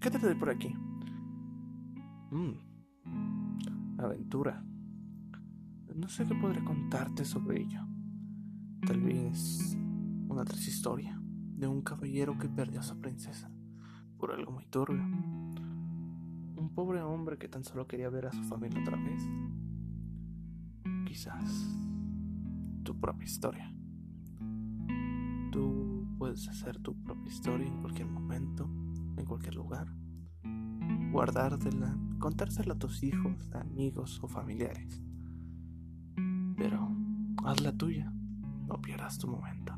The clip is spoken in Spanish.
quédate por aquí. Mm. Aventura. No sé qué podré contarte sobre ello. Tal vez una triste historia de un caballero que perdió a su princesa por algo muy turbio. Un pobre hombre que tan solo quería ver a su familia otra vez. Quizás tu propia historia. Tú puedes hacer tu propia historia en cualquier momento, en cualquier lugar. Guardártela, contársela a tus hijos, amigos o familiares. Pero hazla tuya, no pierdas tu momento.